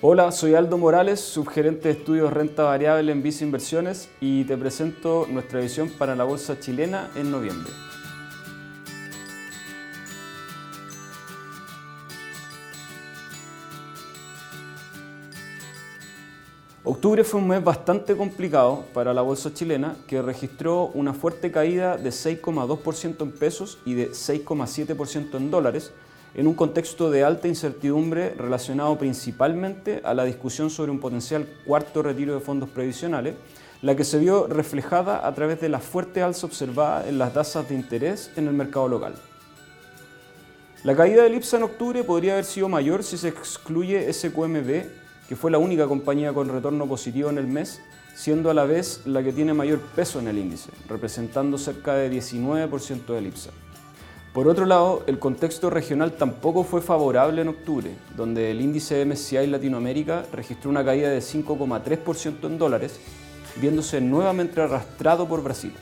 Hola, soy Aldo Morales, subgerente de estudios renta variable en Visa Inversiones y te presento nuestra visión para la bolsa chilena en noviembre. Octubre fue un mes bastante complicado para la bolsa chilena que registró una fuerte caída de 6,2% en pesos y de 6,7% en dólares en un contexto de alta incertidumbre relacionado principalmente a la discusión sobre un potencial cuarto retiro de fondos previsionales, la que se vio reflejada a través de la fuerte alza observada en las tasas de interés en el mercado local. La caída del IPSA en octubre podría haber sido mayor si se excluye SQMB, que fue la única compañía con retorno positivo en el mes, siendo a la vez la que tiene mayor peso en el índice, representando cerca de 19% del IPSA. Por otro lado, el contexto regional tampoco fue favorable en octubre, donde el índice MSCI Latinoamérica registró una caída de 5,3% en dólares, viéndose nuevamente arrastrado por Brasil,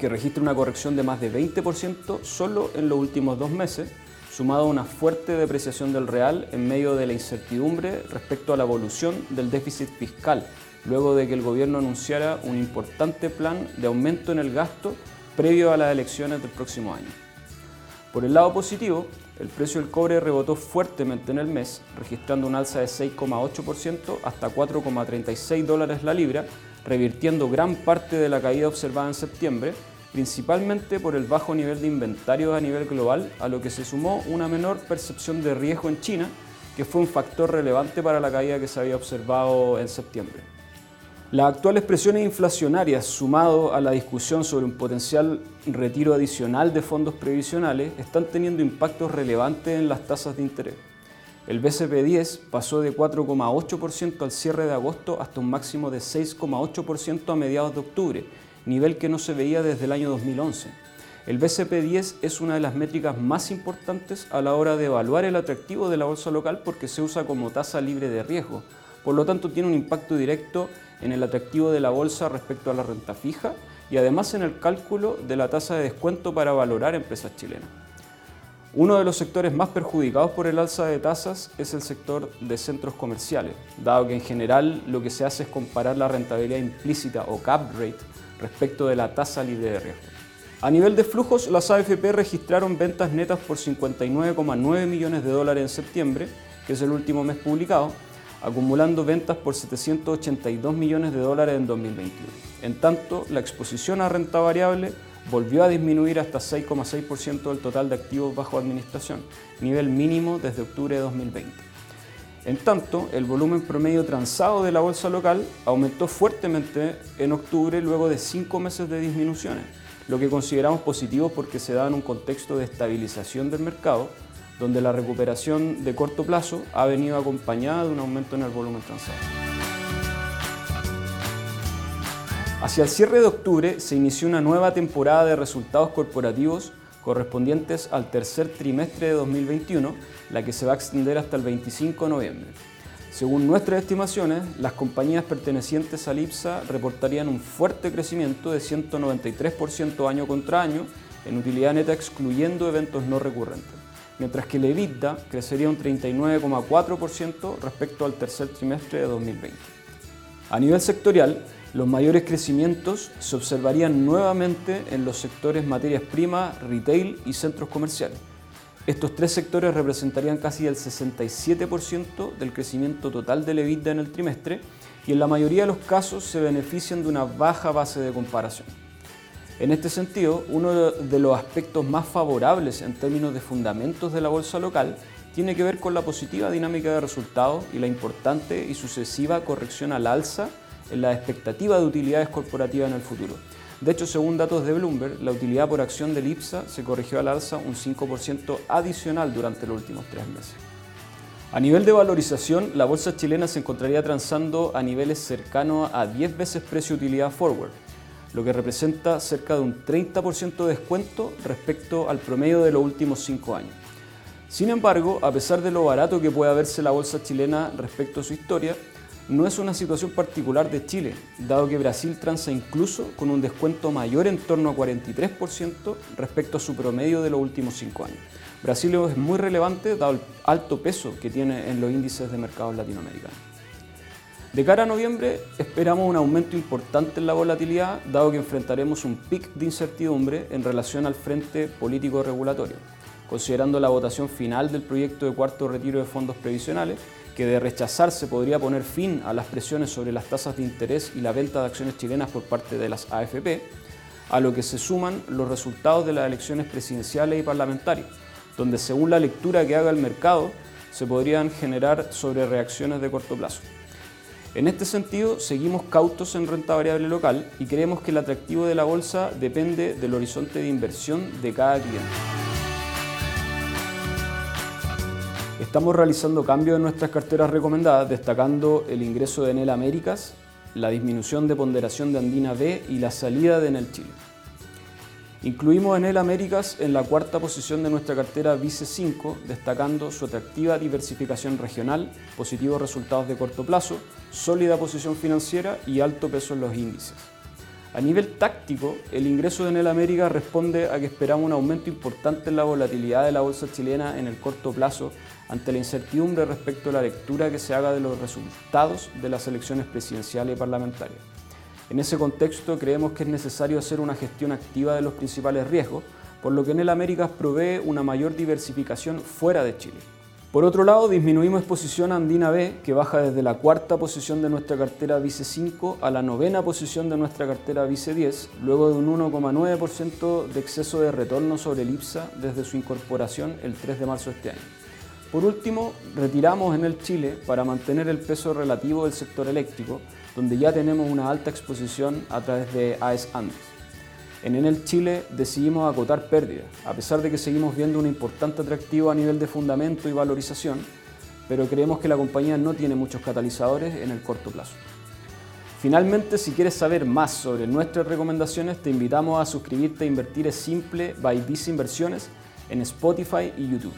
que registra una corrección de más de 20% solo en los últimos dos meses, sumado a una fuerte depreciación del real en medio de la incertidumbre respecto a la evolución del déficit fiscal, luego de que el gobierno anunciara un importante plan de aumento en el gasto previo a las elecciones del próximo año. Por el lado positivo, el precio del cobre rebotó fuertemente en el mes, registrando un alza de 6,8% hasta 4,36 dólares la libra, revirtiendo gran parte de la caída observada en septiembre, principalmente por el bajo nivel de inventarios a nivel global, a lo que se sumó una menor percepción de riesgo en China, que fue un factor relevante para la caída que se había observado en septiembre. Las actuales presiones inflacionarias, sumado a la discusión sobre un potencial retiro adicional de fondos previsionales, están teniendo impactos relevantes en las tasas de interés. El BCP10 pasó de 4,8% al cierre de agosto hasta un máximo de 6,8% a mediados de octubre, nivel que no se veía desde el año 2011. El BCP10 es una de las métricas más importantes a la hora de evaluar el atractivo de la bolsa local porque se usa como tasa libre de riesgo. Por lo tanto, tiene un impacto directo el atractivo de la bolsa respecto a la renta fija y además en el cálculo de la tasa de descuento para valorar empresas chilenas. Uno de los sectores más perjudicados por el alza de tasas es el sector de centros comerciales, dado que en general lo que se hace es comparar la rentabilidad implícita o cap rate respecto de la tasa libre de riesgo. A nivel de flujos, las AFP registraron ventas netas por 59,9 millones de dólares en septiembre, que es el último mes publicado, acumulando ventas por 782 millones de dólares en 2021. En tanto, la exposición a renta variable volvió a disminuir hasta 6,6% del total de activos bajo administración, nivel mínimo desde octubre de 2020. En tanto, el volumen promedio transado de la bolsa local aumentó fuertemente en octubre luego de cinco meses de disminuciones, lo que consideramos positivo porque se da en un contexto de estabilización del mercado donde la recuperación de corto plazo ha venido acompañada de un aumento en el volumen transado. Hacia el cierre de octubre se inició una nueva temporada de resultados corporativos correspondientes al tercer trimestre de 2021, la que se va a extender hasta el 25 de noviembre. Según nuestras estimaciones, las compañías pertenecientes al IPSA reportarían un fuerte crecimiento de 193% año contra año en utilidad neta excluyendo eventos no recurrentes mientras que el EBITDA crecería un 39,4% respecto al tercer trimestre de 2020. A nivel sectorial, los mayores crecimientos se observarían nuevamente en los sectores materias primas, retail y centros comerciales. Estos tres sectores representarían casi el 67% del crecimiento total del EBITDA en el trimestre y en la mayoría de los casos se benefician de una baja base de comparación. En este sentido, uno de los aspectos más favorables en términos de fundamentos de la bolsa local tiene que ver con la positiva dinámica de resultados y la importante y sucesiva corrección al alza en la expectativa de utilidades corporativas en el futuro. De hecho, según datos de Bloomberg, la utilidad por acción del IPSA se corrigió al alza un 5% adicional durante los últimos tres meses. A nivel de valorización, la bolsa chilena se encontraría transando a niveles cercanos a 10 veces precio-utilidad forward, lo que representa cerca de un 30% de descuento respecto al promedio de los últimos cinco años. Sin embargo, a pesar de lo barato que pueda verse la bolsa chilena respecto a su historia, no es una situación particular de Chile, dado que Brasil transa incluso con un descuento mayor en torno a 43% respecto a su promedio de los últimos cinco años. Brasil es muy relevante dado el alto peso que tiene en los índices de mercados latinoamericanos. De cara a noviembre esperamos un aumento importante en la volatilidad, dado que enfrentaremos un pic de incertidumbre en relación al frente político regulatorio, considerando la votación final del proyecto de cuarto retiro de fondos previsionales, que de rechazarse podría poner fin a las presiones sobre las tasas de interés y la venta de acciones chilenas por parte de las AFP, a lo que se suman los resultados de las elecciones presidenciales y parlamentarias, donde según la lectura que haga el mercado, se podrían generar sobre reacciones de corto plazo. En este sentido, seguimos cautos en renta variable local y creemos que el atractivo de la bolsa depende del horizonte de inversión de cada cliente. Estamos realizando cambios en nuestras carteras recomendadas, destacando el ingreso de Enel Américas, la disminución de ponderación de Andina B y la salida de Enel Chile. Incluimos Enel Américas en la cuarta posición de nuestra cartera Vice 5, destacando su atractiva diversificación regional, positivos resultados de corto plazo, sólida posición financiera y alto peso en los índices. A nivel táctico, el ingreso de Enel Américas responde a que esperamos un aumento importante en la volatilidad de la bolsa chilena en el corto plazo ante la incertidumbre respecto a la lectura que se haga de los resultados de las elecciones presidenciales y parlamentarias. En ese contexto creemos que es necesario hacer una gestión activa de los principales riesgos, por lo que en el Américas provee una mayor diversificación fuera de Chile. Por otro lado, disminuimos exposición a Andina B, que baja desde la cuarta posición de nuestra cartera Vice 5 a la novena posición de nuestra cartera Vice 10, luego de un 1,9% de exceso de retorno sobre el IPSA desde su incorporación el 3 de marzo de este año. Por último, retiramos en el Chile para mantener el peso relativo del sector eléctrico, donde ya tenemos una alta exposición a través de AES Andes. En Enel Chile decidimos acotar pérdidas, a pesar de que seguimos viendo un importante atractivo a nivel de fundamento y valorización, pero creemos que la compañía no tiene muchos catalizadores en el corto plazo. Finalmente, si quieres saber más sobre nuestras recomendaciones, te invitamos a suscribirte a Invertir es Simple by Visa Inversiones en Spotify y YouTube.